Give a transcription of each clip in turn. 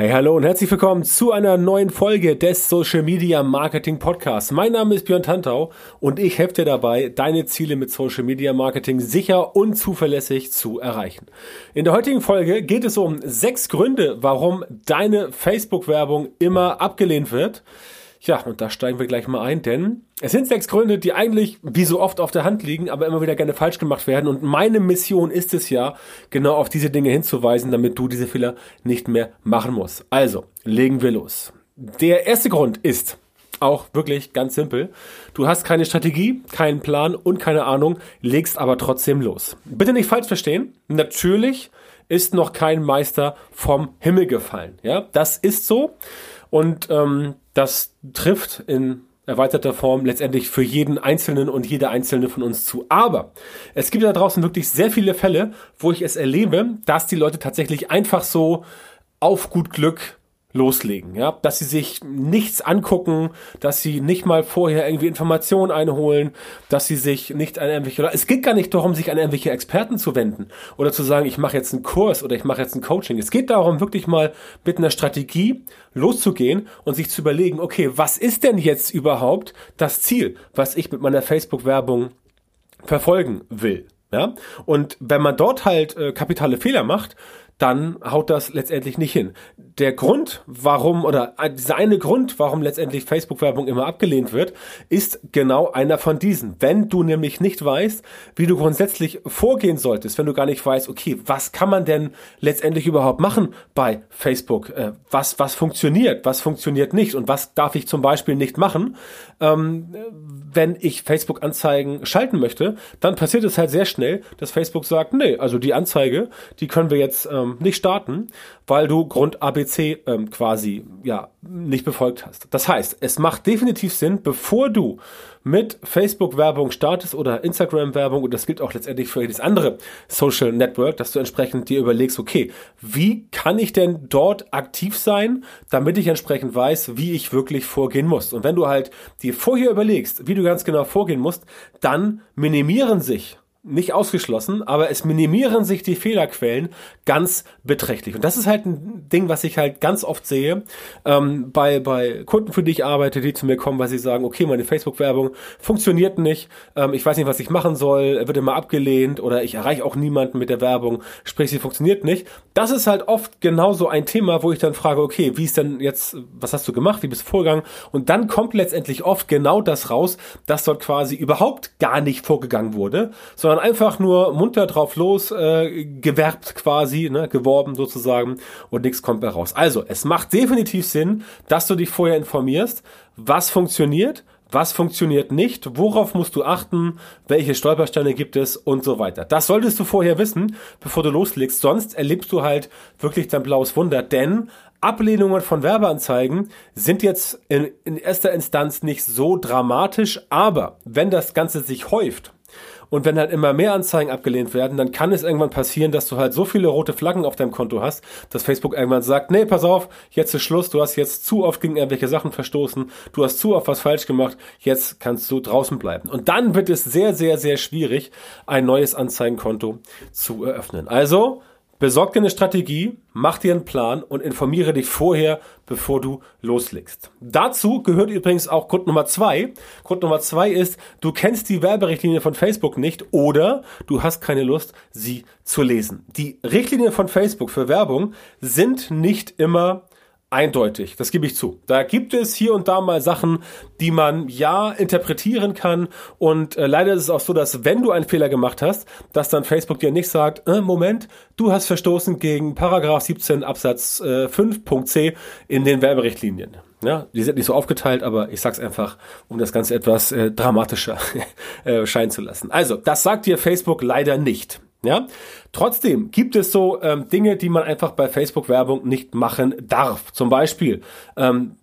Hey, hallo und herzlich willkommen zu einer neuen Folge des Social Media Marketing Podcasts. Mein Name ist Björn Tantau und ich helfe dir dabei, deine Ziele mit Social Media Marketing sicher und zuverlässig zu erreichen. In der heutigen Folge geht es um sechs Gründe, warum deine Facebook-Werbung immer abgelehnt wird. Ja, und da steigen wir gleich mal ein, denn es sind sechs Gründe, die eigentlich wie so oft auf der Hand liegen, aber immer wieder gerne falsch gemacht werden. Und meine Mission ist es ja, genau auf diese Dinge hinzuweisen, damit du diese Fehler nicht mehr machen musst. Also, legen wir los. Der erste Grund ist, auch wirklich ganz simpel. Du hast keine Strategie, keinen Plan und keine Ahnung, legst aber trotzdem los. Bitte nicht falsch verstehen. Natürlich ist noch kein Meister vom Himmel gefallen. Ja, das ist so. Und ähm, das trifft in erweiterter Form letztendlich für jeden Einzelnen und jede Einzelne von uns zu. Aber es gibt da draußen wirklich sehr viele Fälle, wo ich es erlebe, dass die Leute tatsächlich einfach so auf gut Glück loslegen, ja, dass sie sich nichts angucken, dass sie nicht mal vorher irgendwie Informationen einholen, dass sie sich nicht an irgendwelche, oder es geht gar nicht darum, sich an irgendwelche Experten zu wenden oder zu sagen, ich mache jetzt einen Kurs oder ich mache jetzt ein Coaching. Es geht darum, wirklich mal mit einer Strategie loszugehen und sich zu überlegen, okay, was ist denn jetzt überhaupt das Ziel, was ich mit meiner Facebook-Werbung verfolgen will? Ja? Und wenn man dort halt äh, kapitale Fehler macht, dann haut das letztendlich nicht hin. Der Grund, warum, oder dieser eine Grund, warum letztendlich Facebook-Werbung immer abgelehnt wird, ist genau einer von diesen. Wenn du nämlich nicht weißt, wie du grundsätzlich vorgehen solltest, wenn du gar nicht weißt, okay, was kann man denn letztendlich überhaupt machen bei Facebook? Äh, was, was funktioniert, was funktioniert nicht und was darf ich zum Beispiel nicht machen, ähm, wenn ich Facebook-Anzeigen schalten möchte, dann passiert es halt sehr schnell, dass Facebook sagt, nee, also die Anzeige, die können wir jetzt ähm, ähm, nicht starten, weil du Grund ABC ähm, quasi ja nicht befolgt hast. Das heißt, es macht definitiv Sinn, bevor du mit Facebook-Werbung startest oder Instagram-Werbung, und das gilt auch letztendlich für jedes andere Social Network, dass du entsprechend dir überlegst, okay, wie kann ich denn dort aktiv sein, damit ich entsprechend weiß, wie ich wirklich vorgehen muss. Und wenn du halt dir vorher überlegst, wie du ganz genau vorgehen musst, dann minimieren sich nicht ausgeschlossen, aber es minimieren sich die Fehlerquellen ganz beträchtlich. Und das ist halt ein Ding, was ich halt ganz oft sehe ähm, bei, bei Kunden, für die ich arbeite, die zu mir kommen, weil sie sagen, okay, meine Facebook-Werbung funktioniert nicht, ähm, ich weiß nicht, was ich machen soll, wird immer abgelehnt oder ich erreiche auch niemanden mit der Werbung, sprich, sie funktioniert nicht. Das ist halt oft genauso ein Thema, wo ich dann frage, okay, wie ist denn jetzt, was hast du gemacht, wie bist du vorgegangen? Und dann kommt letztendlich oft genau das raus, dass dort quasi überhaupt gar nicht vorgegangen wurde, sondern sondern einfach nur munter drauf los, äh, gewerbt quasi, ne, geworben sozusagen und nichts kommt mehr raus. Also, es macht definitiv Sinn, dass du dich vorher informierst, was funktioniert, was funktioniert nicht, worauf musst du achten, welche Stolpersteine gibt es und so weiter. Das solltest du vorher wissen, bevor du loslegst, sonst erlebst du halt wirklich dein blaues Wunder, denn Ablehnungen von Werbeanzeigen sind jetzt in, in erster Instanz nicht so dramatisch, aber wenn das Ganze sich häuft, und wenn halt immer mehr Anzeigen abgelehnt werden, dann kann es irgendwann passieren, dass du halt so viele rote Flaggen auf deinem Konto hast, dass Facebook irgendwann sagt, nee, pass auf, jetzt ist Schluss, du hast jetzt zu oft gegen irgendwelche Sachen verstoßen, du hast zu oft was falsch gemacht, jetzt kannst du draußen bleiben. Und dann wird es sehr, sehr, sehr schwierig, ein neues Anzeigenkonto zu eröffnen. Also, Besorg dir eine Strategie, mach dir einen Plan und informiere dich vorher, bevor du loslegst. Dazu gehört übrigens auch Grund Nummer zwei. Grund Nummer zwei ist, du kennst die Werberichtlinie von Facebook nicht oder du hast keine Lust, sie zu lesen. Die Richtlinien von Facebook für Werbung sind nicht immer eindeutig, das gebe ich zu. Da gibt es hier und da mal Sachen, die man ja interpretieren kann und äh, leider ist es auch so, dass wenn du einen Fehler gemacht hast, dass dann Facebook dir nicht sagt, äh, Moment, du hast verstoßen gegen Paragraph 17 Absatz äh, 5.c in den Werberichtlinien. Ja, die sind nicht so aufgeteilt, aber ich sag's einfach, um das Ganze etwas äh, dramatischer äh, scheinen zu lassen. Also, das sagt dir Facebook leider nicht. Ja, trotzdem gibt es so ähm, Dinge, die man einfach bei Facebook-Werbung nicht machen darf. Zum Beispiel ähm,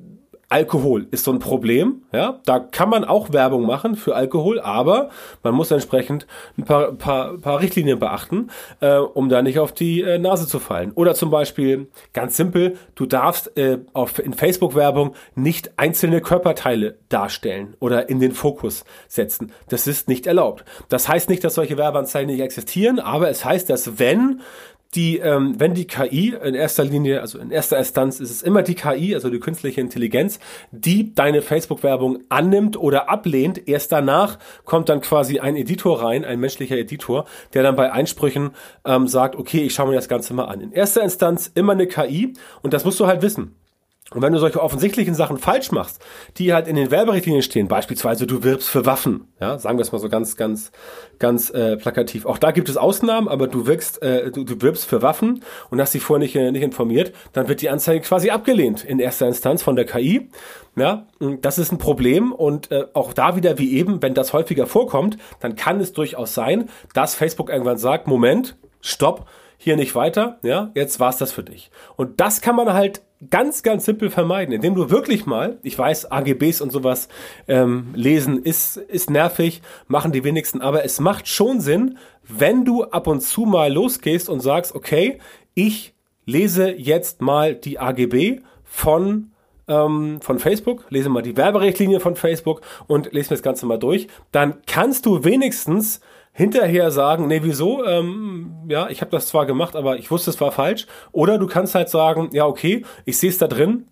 Alkohol ist so ein Problem, ja. Da kann man auch Werbung machen für Alkohol, aber man muss entsprechend ein paar, paar, paar Richtlinien beachten, äh, um da nicht auf die äh, Nase zu fallen. Oder zum Beispiel, ganz simpel, du darfst äh, auf, in Facebook-Werbung nicht einzelne Körperteile darstellen oder in den Fokus setzen. Das ist nicht erlaubt. Das heißt nicht, dass solche Werbeanzeigen nicht existieren, aber es heißt, dass wenn die, ähm, wenn die KI in erster Linie, also in erster Instanz ist es immer die KI, also die künstliche Intelligenz, die deine Facebook-Werbung annimmt oder ablehnt. Erst danach kommt dann quasi ein Editor rein, ein menschlicher Editor, der dann bei Einsprüchen ähm, sagt, okay, ich schaue mir das Ganze mal an. In erster Instanz immer eine KI und das musst du halt wissen. Und wenn du solche offensichtlichen Sachen falsch machst, die halt in den Werberichtlinien stehen, beispielsweise du wirbst für Waffen, ja, sagen wir es mal so ganz, ganz, ganz äh, plakativ. Auch da gibt es Ausnahmen, aber du wirkst, äh, du, du wirbst für Waffen und hast dich vorher nicht, äh, nicht informiert, dann wird die Anzeige quasi abgelehnt in erster Instanz von der KI. Ja, das ist ein Problem und äh, auch da wieder wie eben, wenn das häufiger vorkommt, dann kann es durchaus sein, dass Facebook irgendwann sagt, Moment, stopp, hier nicht weiter, ja, jetzt war's das für dich. Und das kann man halt ganz, ganz simpel vermeiden, indem du wirklich mal, ich weiß, AGBs und sowas ähm, lesen ist, ist nervig, machen die wenigsten, aber es macht schon Sinn, wenn du ab und zu mal losgehst und sagst, okay, ich lese jetzt mal die AGB von ähm, von Facebook, lese mal die Werberichtlinie von Facebook und lese mir das Ganze mal durch, dann kannst du wenigstens hinterher sagen, nee, wieso? Ähm, ja, ich habe das zwar gemacht, aber ich wusste, es war falsch. Oder du kannst halt sagen, ja, okay, ich sehe es da drin.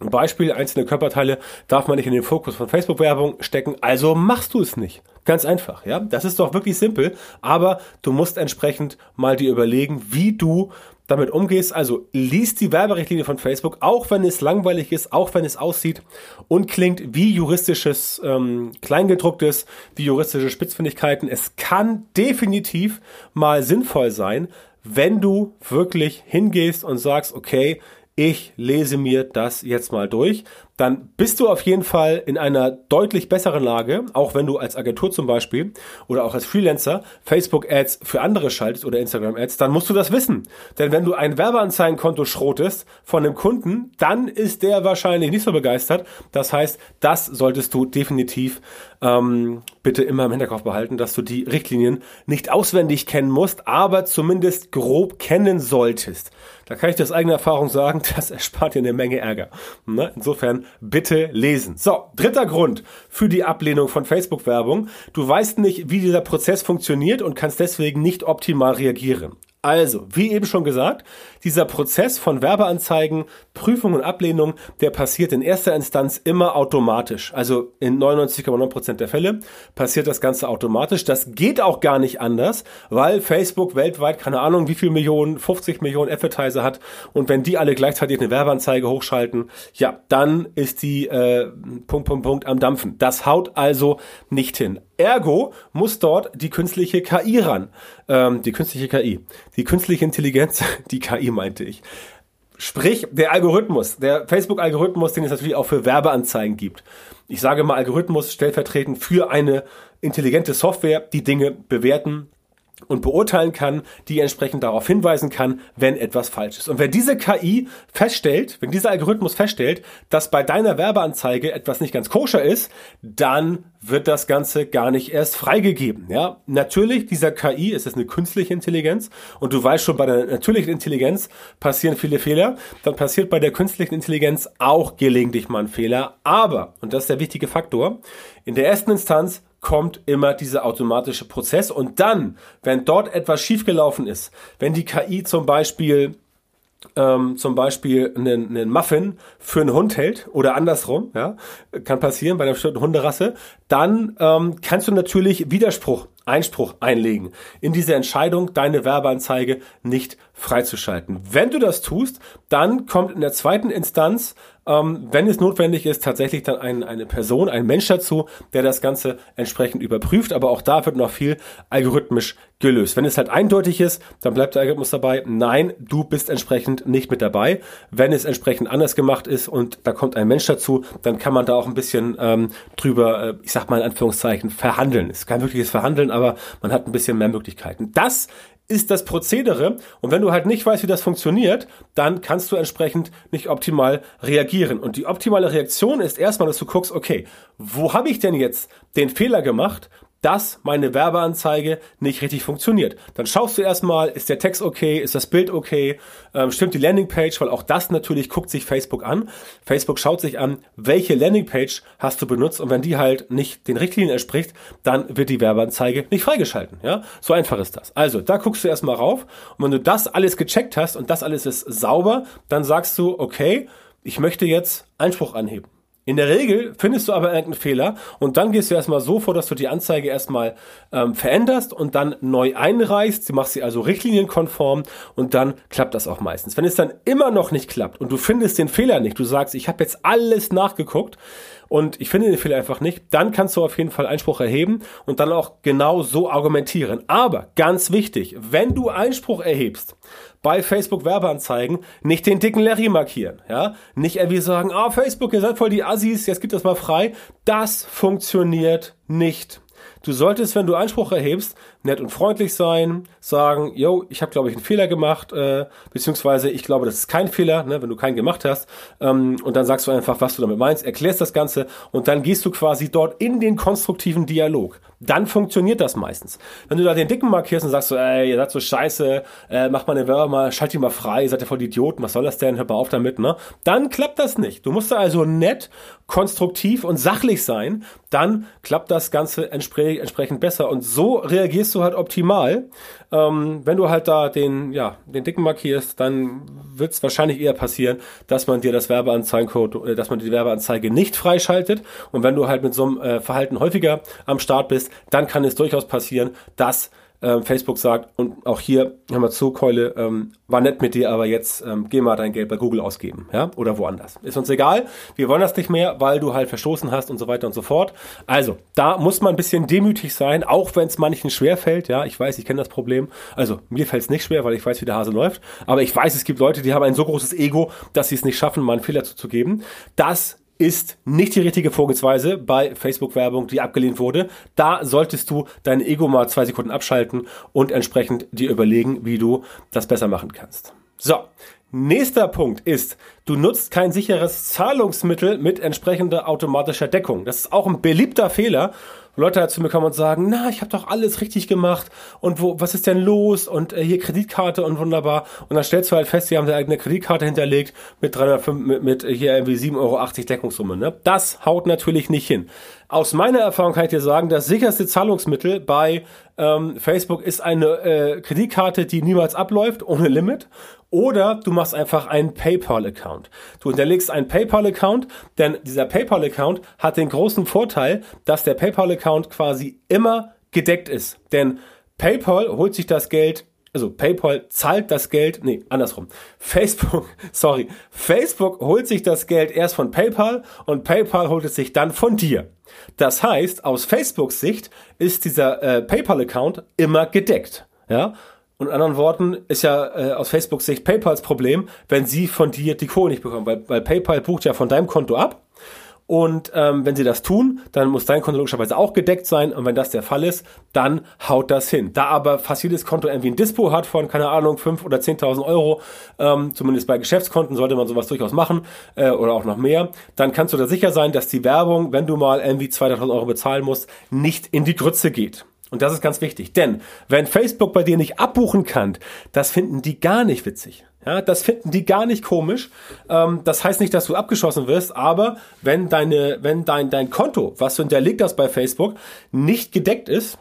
Beispiel, einzelne Körperteile darf man nicht in den Fokus von Facebook-Werbung stecken, also machst du es nicht. Ganz einfach, ja. Das ist doch wirklich simpel, aber du musst entsprechend mal dir überlegen, wie du damit umgehst. Also liest die Werberichtlinie von Facebook, auch wenn es langweilig ist, auch wenn es aussieht und klingt wie juristisches ähm, Kleingedrucktes, wie juristische Spitzfindigkeiten. Es kann definitiv mal sinnvoll sein, wenn du wirklich hingehst und sagst, okay, ich lese mir das jetzt mal durch, dann bist du auf jeden Fall in einer deutlich besseren Lage, auch wenn du als Agentur zum Beispiel oder auch als Freelancer Facebook-Ads für andere schaltest oder Instagram-Ads, dann musst du das wissen. Denn wenn du ein Werbeanzeigenkonto schrotest von einem Kunden, dann ist der wahrscheinlich nicht so begeistert. Das heißt, das solltest du definitiv ähm, bitte immer im Hinterkopf behalten, dass du die Richtlinien nicht auswendig kennen musst, aber zumindest grob kennen solltest. Da kann ich dir aus eigener Erfahrung sagen, das erspart dir eine Menge Ärger. Ne? Insofern bitte lesen. So, dritter Grund für die Ablehnung von Facebook-Werbung. Du weißt nicht, wie dieser Prozess funktioniert und kannst deswegen nicht optimal reagieren. Also, wie eben schon gesagt, dieser Prozess von Werbeanzeigen, Prüfung und Ablehnung, der passiert in erster Instanz immer automatisch. Also in 99,9% der Fälle passiert das Ganze automatisch. Das geht auch gar nicht anders, weil Facebook weltweit, keine Ahnung, wie viel Millionen, 50 Millionen Advertiser hat. Und wenn die alle gleichzeitig eine Werbeanzeige hochschalten, ja, dann ist die äh, Punkt, Punkt, Punkt am Dampfen. Das haut also nicht hin. Ergo muss dort die künstliche KI ran. Ähm, die künstliche KI. Die künstliche Intelligenz, die KI meinte ich. Sprich, der Algorithmus, der Facebook-Algorithmus, den es natürlich auch für Werbeanzeigen gibt. Ich sage mal Algorithmus stellvertretend für eine intelligente Software, die Dinge bewerten, und beurteilen kann, die entsprechend darauf hinweisen kann, wenn etwas falsch ist. Und wenn diese KI feststellt, wenn dieser Algorithmus feststellt, dass bei deiner Werbeanzeige etwas nicht ganz koscher ist, dann wird das Ganze gar nicht erst freigegeben. Ja, natürlich, dieser KI ist es eine künstliche Intelligenz und du weißt schon, bei der natürlichen Intelligenz passieren viele Fehler. Dann passiert bei der künstlichen Intelligenz auch gelegentlich mal ein Fehler. Aber, und das ist der wichtige Faktor, in der ersten Instanz kommt immer dieser automatische Prozess. Und dann, wenn dort etwas schiefgelaufen ist, wenn die KI zum Beispiel ähm, zum Beispiel einen, einen Muffin für einen Hund hält oder andersrum, ja, kann passieren bei einer bestimmten Hunderasse, dann ähm, kannst du natürlich Widerspruch Einspruch einlegen in diese Entscheidung, deine Werbeanzeige nicht freizuschalten. Wenn du das tust, dann kommt in der zweiten Instanz, ähm, wenn es notwendig ist, tatsächlich dann ein, eine Person, ein Mensch dazu, der das Ganze entsprechend überprüft. Aber auch da wird noch viel algorithmisch gelöst. Wenn es halt eindeutig ist, dann bleibt der Algorithmus dabei. Nein, du bist entsprechend nicht mit dabei. Wenn es entsprechend anders gemacht ist und da kommt ein Mensch dazu, dann kann man da auch ein bisschen ähm, drüber, äh, ich sag mal in Anführungszeichen, verhandeln. Es ist kein wirkliches Verhandeln, aber man hat ein bisschen mehr Möglichkeiten. Das ist das Prozedere. Und wenn du halt nicht weißt, wie das funktioniert, dann kannst du entsprechend nicht optimal reagieren. Und die optimale Reaktion ist erstmal, dass du guckst, okay, wo habe ich denn jetzt den Fehler gemacht, dass meine Werbeanzeige nicht richtig funktioniert. Dann schaust du erstmal, ist der Text okay, ist das Bild okay, ähm, stimmt die Landingpage, weil auch das natürlich guckt sich Facebook an. Facebook schaut sich an, welche Landingpage hast du benutzt und wenn die halt nicht den Richtlinien entspricht, dann wird die Werbeanzeige nicht freigeschalten. Ja, so einfach ist das. Also da guckst du erstmal rauf und wenn du das alles gecheckt hast und das alles ist sauber, dann sagst du, okay, ich möchte jetzt Einspruch anheben. In der Regel findest du aber irgendeinen Fehler und dann gehst du erstmal so vor, dass du die Anzeige erstmal ähm, veränderst und dann neu einreichst. Du machst sie also richtlinienkonform und dann klappt das auch meistens. Wenn es dann immer noch nicht klappt und du findest den Fehler nicht, du sagst, ich habe jetzt alles nachgeguckt und ich finde den Fehler einfach nicht, dann kannst du auf jeden Fall Einspruch erheben und dann auch genau so argumentieren. Aber ganz wichtig, wenn du Einspruch erhebst, bei Facebook Werbeanzeigen nicht den dicken Larry markieren, ja? Nicht irgendwie sagen, ah, oh, Facebook, ihr seid voll die Assis, jetzt gibt das mal frei. Das funktioniert nicht. Du solltest, wenn du Einspruch erhebst, nett und freundlich sein, sagen, yo, ich habe, glaube ich, einen Fehler gemacht, äh, beziehungsweise ich glaube, das ist kein Fehler, ne, wenn du keinen gemacht hast. Ähm, und dann sagst du einfach, was du damit meinst, erklärst das Ganze und dann gehst du quasi dort in den konstruktiven Dialog. Dann funktioniert das meistens. Wenn du da den Dicken markierst und sagst so, ey, ihr seid so scheiße, äh, mach mal eine Werbe mal, schalt die mal frei, ihr seid ja voll Idioten, was soll das denn, hör mal auf damit, ne? Dann klappt das nicht. Du musst da also nett, konstruktiv und sachlich sein, dann klappt das Ganze entsprechend besser. Und so reagierst du halt optimal. Ähm, wenn du halt da den, ja, den Dicken markierst, dann wird es wahrscheinlich eher passieren, dass man dir das Werbeanzeigencode, äh, dass man die Werbeanzeige nicht freischaltet. Und wenn du halt mit so einem äh, Verhalten häufiger am Start bist, dann kann es durchaus passieren, dass ähm, Facebook sagt, und auch hier, hör mal zu, Keule, ähm, war nett mit dir, aber jetzt ähm, geh mal dein Geld bei Google ausgeben, ja, oder woanders. Ist uns egal, wir wollen das nicht mehr, weil du halt verstoßen hast und so weiter und so fort. Also, da muss man ein bisschen demütig sein, auch wenn es manchen schwer fällt, ja, ich weiß, ich kenne das Problem. Also, mir fällt es nicht schwer, weil ich weiß, wie der Hase läuft, aber ich weiß, es gibt Leute, die haben ein so großes Ego, dass sie es nicht schaffen, mal einen Fehler zuzugeben. Das ist nicht die richtige Vorgehensweise bei Facebook-Werbung, die abgelehnt wurde. Da solltest du dein Ego mal zwei Sekunden abschalten und entsprechend dir überlegen, wie du das besser machen kannst. So, nächster Punkt ist, du nutzt kein sicheres Zahlungsmittel mit entsprechender automatischer Deckung. Das ist auch ein beliebter Fehler Leute halt zu mir kommen und sagen, na, ich habe doch alles richtig gemacht und wo, was ist denn los und äh, hier Kreditkarte und wunderbar. Und dann stellst du halt fest, sie haben da eigene Kreditkarte hinterlegt mit 305, mit, mit hier irgendwie 7,80 Euro Deckungssumme. Ne? Das haut natürlich nicht hin. Aus meiner Erfahrung kann ich dir sagen, das sicherste Zahlungsmittel bei ähm, Facebook ist eine äh, Kreditkarte, die niemals abläuft, ohne Limit. Oder du machst einfach einen PayPal-Account. Du hinterlegst einen PayPal-Account, denn dieser PayPal-Account hat den großen Vorteil, dass der PayPal-Account quasi immer gedeckt ist. Denn PayPal holt sich das Geld also PayPal zahlt das Geld, nee, andersrum. Facebook, sorry, Facebook holt sich das Geld erst von PayPal und PayPal holt es sich dann von dir. Das heißt, aus Facebooks Sicht ist dieser äh, PayPal-Account immer gedeckt. Ja, und in anderen Worten ist ja äh, aus Facebook Sicht PayPals Problem, wenn sie von dir die Kohle nicht bekommen, weil, weil PayPal bucht ja von deinem Konto ab und ähm, wenn sie das tun, dann muss dein Konto logischerweise auch gedeckt sein. Und wenn das der Fall ist, dann haut das hin. Da aber fast jedes Konto irgendwie ein Dispo hat von, keine Ahnung, 5.000 oder 10.000 Euro, ähm, zumindest bei Geschäftskonten sollte man sowas durchaus machen äh, oder auch noch mehr, dann kannst du da sicher sein, dass die Werbung, wenn du mal irgendwie 2.000 Euro bezahlen musst, nicht in die Grütze geht. Und das ist ganz wichtig, denn wenn Facebook bei dir nicht abbuchen kann, das finden die gar nicht witzig. Ja, das finden die gar nicht komisch. Ähm, das heißt nicht, dass du abgeschossen wirst, aber wenn deine, wenn dein, dein Konto, was du hinterlegt hast bei Facebook, nicht gedeckt ist,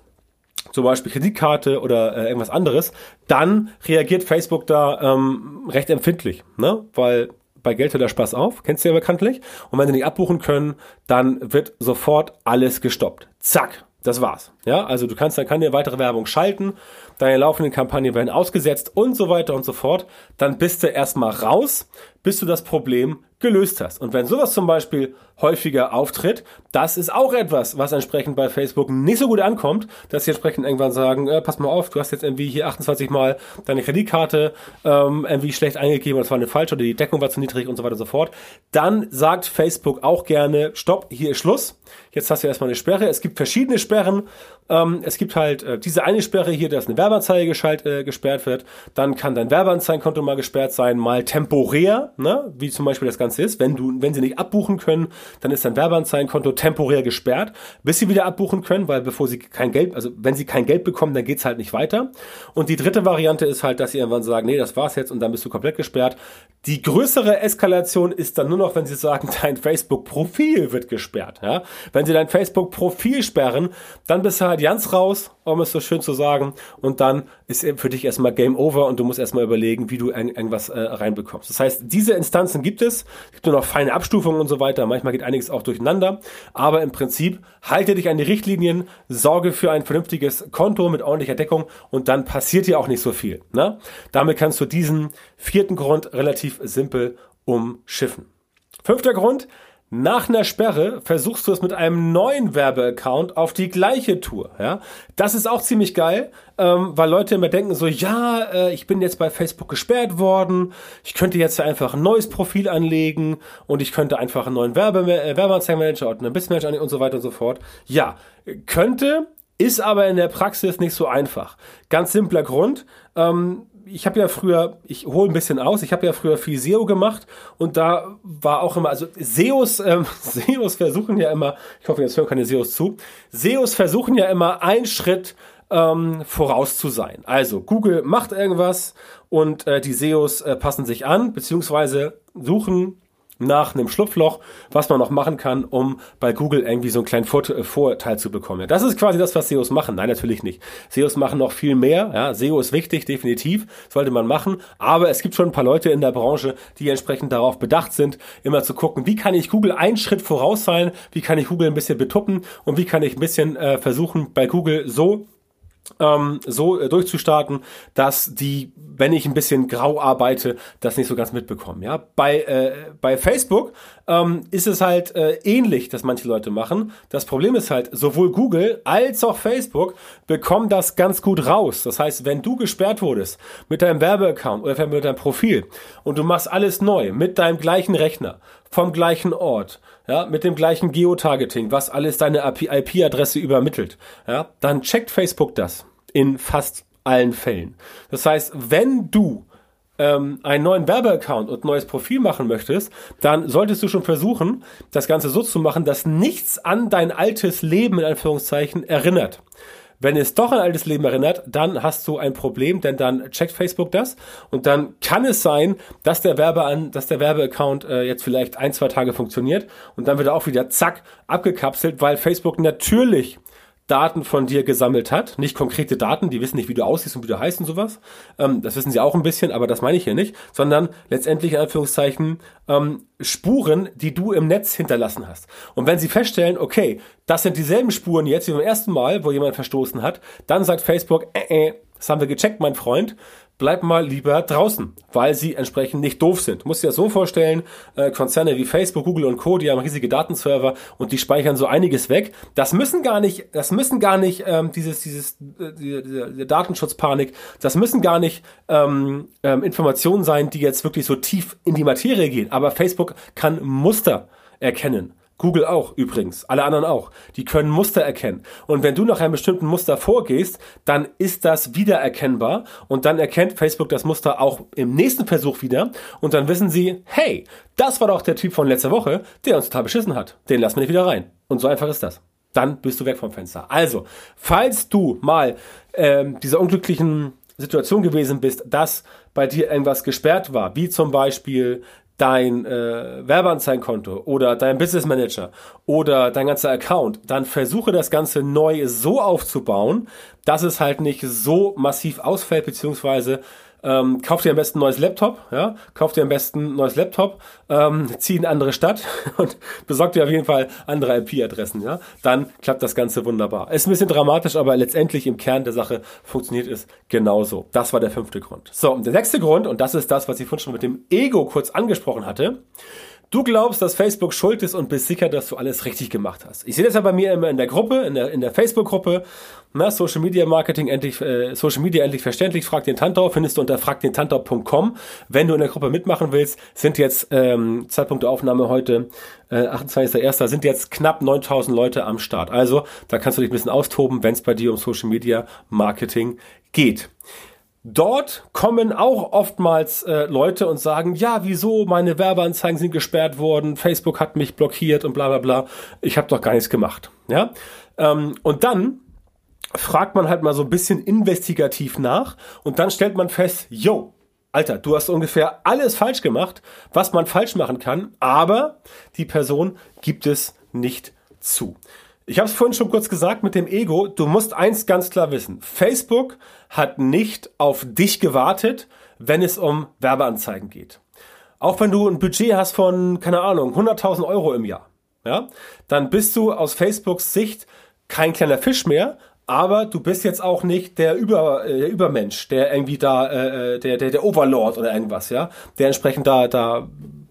zum Beispiel Kreditkarte oder äh, irgendwas anderes, dann reagiert Facebook da ähm, recht empfindlich, ne? Weil bei Geld hört der Spaß auf, kennst du ja bekanntlich. Und wenn sie nicht abbuchen können, dann wird sofort alles gestoppt. Zack, das war's. Ja, also du kannst dann keine weitere Werbung schalten, deine laufenden Kampagnen werden ausgesetzt und so weiter und so fort. Dann bist du erstmal raus, bis du das Problem gelöst hast. Und wenn sowas zum Beispiel häufiger auftritt, das ist auch etwas, was entsprechend bei Facebook nicht so gut ankommt, dass sie entsprechend irgendwann sagen, äh, pass mal auf, du hast jetzt irgendwie hier 28 Mal deine Kreditkarte ähm, irgendwie schlecht eingegeben, das war eine falsche oder die Deckung war zu niedrig und so weiter und so fort. Dann sagt Facebook auch gerne, stopp, hier ist Schluss. Jetzt hast du erstmal eine Sperre. Es gibt verschiedene Sperren. Ähm, es gibt halt äh, diese eine Sperre hier, dass eine Werbeanzeige geschalt, äh, gesperrt wird. Dann kann dein Werbeanzeigenkonto mal gesperrt sein, mal temporär. ne, wie zum Beispiel das Ganze ist. Wenn du, wenn sie nicht abbuchen können, dann ist dein Werbeanzeigenkonto temporär gesperrt, bis sie wieder abbuchen können, weil bevor sie kein Geld, also wenn sie kein Geld bekommen, dann geht's halt nicht weiter. Und die dritte Variante ist halt, dass sie irgendwann sagen, nee, das war's jetzt und dann bist du komplett gesperrt. Die größere Eskalation ist dann nur noch, wenn sie sagen, dein Facebook-Profil wird gesperrt. Ja? Wenn sie dein Facebook-Profil sperren, dann bist du halt ganz raus, um es so schön zu sagen. Und dann ist für dich erstmal Game Over und du musst erstmal überlegen, wie du irgendwas äh, reinbekommst. Das heißt, diese Instanzen gibt es. Es gibt nur noch feine Abstufungen und so weiter. Manchmal geht einiges auch durcheinander. Aber im Prinzip halte dich an die Richtlinien, sorge für ein vernünftiges Konto mit ordentlicher Deckung und dann passiert dir auch nicht so viel. Ne? Damit kannst du diesen vierten Grund relativ simpel umschiffen. Fünfter Grund, nach einer Sperre versuchst du es mit einem neuen Werbeaccount auf die gleiche Tour. Ja, das ist auch ziemlich geil, ähm, weil Leute immer denken so, ja, äh, ich bin jetzt bei Facebook gesperrt worden, ich könnte jetzt einfach ein neues Profil anlegen und ich könnte einfach einen neuen Werbe äh, Werbeanzeigenmanager und einen Businessmanager anlegen und so weiter und so fort. Ja, könnte, ist aber in der Praxis nicht so einfach. Ganz simpler Grund. Ähm, ich habe ja früher, ich hole ein bisschen aus, ich habe ja früher viel SEO gemacht und da war auch immer, also SEOs, ähm, SEOs versuchen ja immer, ich hoffe, jetzt hören keine SEOs zu, SEOs versuchen ja immer einen Schritt ähm, voraus zu sein. Also Google macht irgendwas und äh, die SEOs äh, passen sich an, beziehungsweise suchen nach einem Schlupfloch, was man noch machen kann, um bei Google irgendwie so einen kleinen äh, Vorteil zu bekommen. Das ist quasi das, was SEOs machen. Nein, natürlich nicht. SEOs machen noch viel mehr. Ja, SEO ist wichtig, definitiv, sollte man machen. Aber es gibt schon ein paar Leute in der Branche, die entsprechend darauf bedacht sind, immer zu gucken, wie kann ich Google einen Schritt voraus sein, wie kann ich Google ein bisschen betuppen und wie kann ich ein bisschen äh, versuchen, bei Google so ähm, so äh, durchzustarten, dass die, wenn ich ein bisschen grau arbeite, das nicht so ganz mitbekommen. Ja, bei äh, bei Facebook ähm, ist es halt äh, ähnlich, dass manche Leute machen. Das Problem ist halt, sowohl Google als auch Facebook bekommen das ganz gut raus. Das heißt, wenn du gesperrt wurdest mit deinem Werbeaccount oder mit deinem Profil und du machst alles neu mit deinem gleichen Rechner vom gleichen Ort, ja, mit dem gleichen Geotargeting, was alles deine IP-Adresse übermittelt, ja, dann checkt Facebook das in fast allen Fällen. Das heißt, wenn du ähm, einen neuen Werbeaccount und neues Profil machen möchtest, dann solltest du schon versuchen, das Ganze so zu machen, dass nichts an dein altes Leben in Anführungszeichen erinnert. Wenn es doch an altes Leben erinnert, dann hast du ein Problem, denn dann checkt Facebook das und dann kann es sein, dass der Werbe an, dass der Werbeaccount äh, jetzt vielleicht ein, zwei Tage funktioniert und dann wird er auch wieder zack abgekapselt, weil Facebook natürlich Daten von dir gesammelt hat. Nicht konkrete Daten, die wissen nicht, wie du aussiehst und wie du heißt und sowas. Ähm, das wissen sie auch ein bisschen, aber das meine ich hier nicht. Sondern letztendlich in Anführungszeichen ähm, Spuren, die du im Netz hinterlassen hast. Und wenn sie feststellen, okay, das sind dieselben Spuren jetzt wie beim ersten Mal, wo jemand verstoßen hat, dann sagt Facebook, äh, äh, das haben wir gecheckt, mein Freund bleib mal lieber draußen, weil sie entsprechend nicht doof sind. Du musst dir das so vorstellen, äh, Konzerne wie Facebook, Google und Co., die haben riesige Datenserver und die speichern so einiges weg. Das müssen gar nicht, das müssen gar nicht ähm, dieses, dieses, äh, diese, diese Datenschutzpanik, das müssen gar nicht ähm, ähm, Informationen sein, die jetzt wirklich so tief in die Materie gehen. Aber Facebook kann Muster erkennen. Google auch übrigens, alle anderen auch. Die können Muster erkennen. Und wenn du nach einem bestimmten Muster vorgehst, dann ist das wiedererkennbar und dann erkennt Facebook das Muster auch im nächsten Versuch wieder und dann wissen sie, hey, das war doch der Typ von letzter Woche, der uns total beschissen hat. Den lassen wir nicht wieder rein. Und so einfach ist das. Dann bist du weg vom Fenster. Also, falls du mal ähm, dieser unglücklichen Situation gewesen bist, dass bei dir irgendwas gesperrt war, wie zum Beispiel dein äh, Werbeanzeigenkonto oder dein Business Manager oder dein ganzer Account, dann versuche das Ganze neu so aufzubauen, dass es halt nicht so massiv ausfällt, beziehungsweise ähm, kauf dir am besten ein neues Laptop, ja, kauf dir am besten ein neues Laptop, ähm, zieh in eine andere Stadt und besorg dir auf jeden Fall andere IP-Adressen, ja, dann klappt das Ganze wunderbar. Ist ein bisschen dramatisch, aber letztendlich im Kern der Sache funktioniert es genauso. Das war der fünfte Grund. So, und der sechste Grund, und das ist das, was ich vorhin schon mit dem Ego kurz angesprochen hatte, Du glaubst, dass Facebook schuld ist und bist sicher, dass du alles richtig gemacht hast. Ich sehe das ja bei mir immer in der Gruppe, in der, in der Facebook-Gruppe. Na, Social Media Marketing endlich, äh, Social Media endlich verständlich. Frag den Tantau, findest du unter fragdentantau.com. Wenn du in der Gruppe mitmachen willst, sind jetzt ähm, Zeitpunkt der Aufnahme heute, äh, 28.01. sind jetzt knapp 9000 Leute am Start. Also, da kannst du dich ein bisschen austoben, wenn es bei dir um Social Media Marketing geht. Dort kommen auch oftmals äh, Leute und sagen, ja, wieso, meine Werbeanzeigen sind gesperrt worden, Facebook hat mich blockiert und bla bla bla. Ich habe doch gar nichts gemacht. Ja? Ähm, und dann fragt man halt mal so ein bisschen investigativ nach und dann stellt man fest, yo, Alter, du hast ungefähr alles falsch gemacht, was man falsch machen kann, aber die Person gibt es nicht zu. Ich habe es vorhin schon kurz gesagt mit dem Ego. Du musst eins ganz klar wissen. Facebook hat nicht auf dich gewartet, wenn es um Werbeanzeigen geht. Auch wenn du ein Budget hast von, keine Ahnung, 100.000 Euro im Jahr, ja, dann bist du aus Facebooks Sicht kein kleiner Fisch mehr, aber du bist jetzt auch nicht der, Über, äh, der Übermensch, der irgendwie da, äh, äh, der, der, der Overlord oder irgendwas, ja, der entsprechend da, da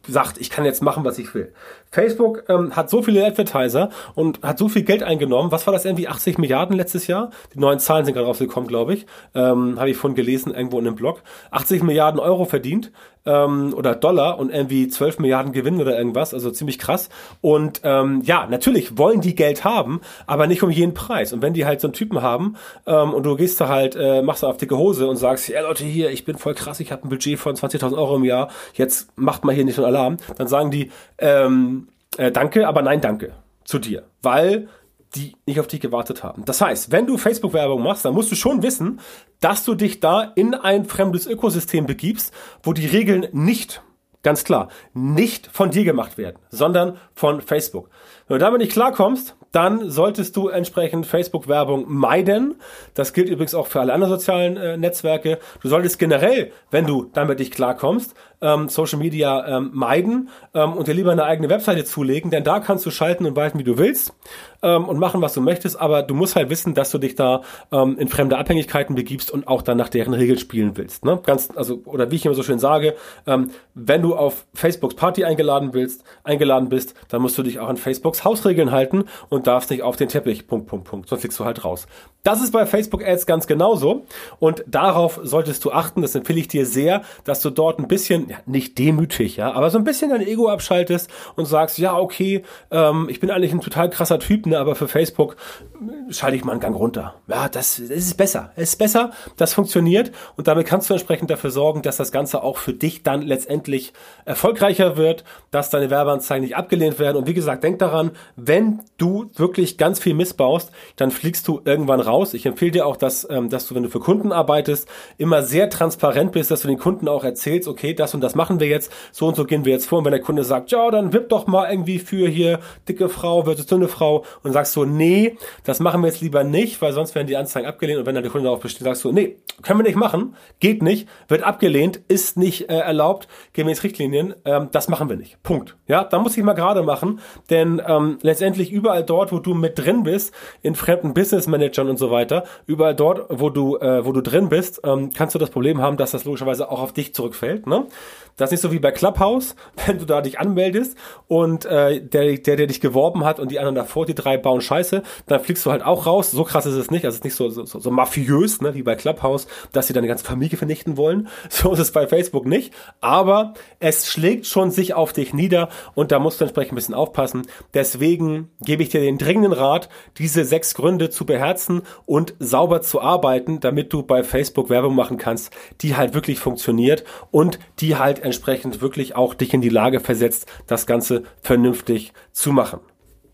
sagt, ich kann jetzt machen, was ich will. Facebook ähm, hat so viele Advertiser und hat so viel Geld eingenommen. Was war das irgendwie? 80 Milliarden letztes Jahr? Die neuen Zahlen sind gerade rausgekommen, glaube ich. Ähm, Habe ich von gelesen irgendwo in einem Blog. 80 Milliarden Euro verdient ähm, oder Dollar und irgendwie 12 Milliarden Gewinn oder irgendwas. Also ziemlich krass. Und ähm, ja, natürlich wollen die Geld haben, aber nicht um jeden Preis. Und wenn die halt so einen Typen haben ähm, und du gehst da halt, äh, machst du auf dicke Hose und sagst, ja Leute, hier, ich bin voll krass, ich habe ein Budget von 20.000 Euro im Jahr, jetzt macht mal hier nicht so einen Alarm, dann sagen die, ähm, äh, danke, aber nein, danke zu dir, weil die nicht auf dich gewartet haben. Das heißt, wenn du Facebook-Werbung machst, dann musst du schon wissen, dass du dich da in ein fremdes Ökosystem begibst, wo die Regeln nicht, ganz klar, nicht von dir gemacht werden, sondern von Facebook. Wenn du damit nicht klarkommst, dann solltest du entsprechend Facebook-Werbung meiden. Das gilt übrigens auch für alle anderen sozialen äh, Netzwerke. Du solltest generell, wenn du damit nicht klarkommst, ähm, Social Media ähm, meiden ähm, und dir lieber eine eigene Webseite zulegen, denn da kannst du schalten und walten, wie du willst ähm, und machen, was du möchtest, aber du musst halt wissen, dass du dich da ähm, in fremde Abhängigkeiten begibst und auch dann nach deren Regeln spielen willst. Ne? Ganz, also, oder wie ich immer so schön sage, ähm, wenn du auf Facebooks Party eingeladen willst, eingeladen bist, dann musst du dich auch an Facebooks Hausregeln halten und darfst nicht auf den Teppich, Punkt, Punkt, Punkt, sonst fliegst du halt raus. Das ist bei Facebook Ads ganz genauso und darauf solltest du achten, das empfehle ich dir sehr, dass du dort ein bisschen, ja, nicht demütig, ja, aber so ein bisschen dein Ego abschaltest und sagst, ja, okay, ähm, ich bin eigentlich ein total krasser Typ, ne, aber für Facebook äh, schalte ich mal einen Gang runter. Ja, das, das ist besser, es ist besser, das funktioniert und damit kannst du entsprechend dafür sorgen, dass das Ganze auch für dich dann letztendlich erfolgreicher wird, dass deine Werbeanzeigen nicht abgelehnt werden und wie gesagt, denk daran, wenn du wirklich ganz viel missbaust, dann fliegst du irgendwann raus. Ich empfehle dir auch, dass, ähm, dass du, wenn du für Kunden arbeitest, immer sehr transparent bist, dass du den Kunden auch erzählst, okay, das und das machen wir jetzt, so und so gehen wir jetzt vor. Und wenn der Kunde sagt, ja, dann wipp doch mal irgendwie für hier dicke Frau versus dünne Frau und sagst so, nee, das machen wir jetzt lieber nicht, weil sonst werden die Anzeigen abgelehnt. Und wenn dann der Kunde darauf besteht, sagst du, nee, können wir nicht machen, geht nicht, wird abgelehnt, ist nicht äh, erlaubt, ins Richtlinien, ähm, das machen wir nicht. Punkt. Ja, da muss ich mal gerade machen, denn ähm, letztendlich überall dort, wo du mit drin bist, in fremden Business Managern und so weiter, überall dort, wo du, äh, wo du drin bist, ähm, kannst du das Problem haben, dass das logischerweise auch auf dich zurückfällt. Ne? Das ist nicht so wie bei Clubhouse, wenn du da dich anmeldest und äh, der, der, der dich geworben hat und die anderen davor, die drei bauen Scheiße, dann fliegst du halt auch raus. So krass ist es nicht. Also es ist nicht so, so, so mafiös, ne, wie bei Clubhouse, dass sie deine ganze Familie vernichten wollen. So ist es bei Facebook nicht. Aber es schlägt schon sich auf dich nieder und da musst du entsprechend ein bisschen aufpassen. Deswegen gebe ich dir den dringenden Rat, diese sechs Gründe zu beherzen und sauber zu arbeiten, damit du bei Facebook Werbung machen kannst, die halt wirklich funktioniert und die halt entsprechend wirklich auch dich in die Lage versetzt, das Ganze vernünftig zu machen.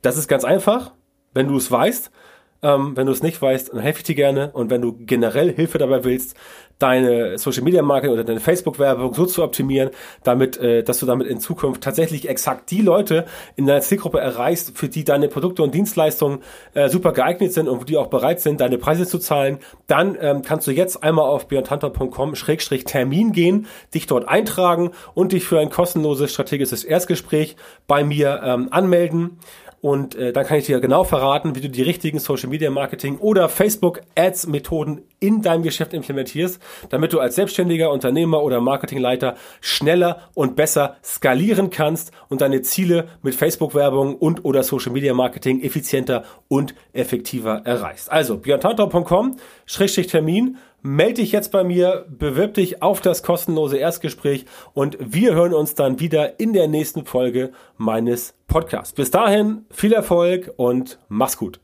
Das ist ganz einfach, wenn du es weißt. Ähm, wenn du es nicht weißt, dann helfe ich dir gerne. Und wenn du generell Hilfe dabei willst, deine Social Media Marketing oder deine Facebook Werbung so zu optimieren, damit, äh, dass du damit in Zukunft tatsächlich exakt die Leute in deiner Zielgruppe erreichst, für die deine Produkte und Dienstleistungen äh, super geeignet sind und die auch bereit sind, deine Preise zu zahlen, dann ähm, kannst du jetzt einmal auf beyondhunter.com-termin gehen, dich dort eintragen und dich für ein kostenloses strategisches Erstgespräch bei mir ähm, anmelden. Und äh, dann kann ich dir genau verraten, wie du die richtigen Social Media Marketing oder Facebook Ads Methoden in deinem Geschäft implementierst, damit du als selbstständiger Unternehmer oder Marketingleiter schneller und besser skalieren kannst und deine Ziele mit Facebook Werbung und oder Social Media Marketing effizienter und effektiver erreichst. Also björntantau.com Schrägstrich Termin melde dich jetzt bei mir, bewirb dich auf das kostenlose Erstgespräch und wir hören uns dann wieder in der nächsten Folge meines Podcasts. Bis dahin viel Erfolg und mach's gut.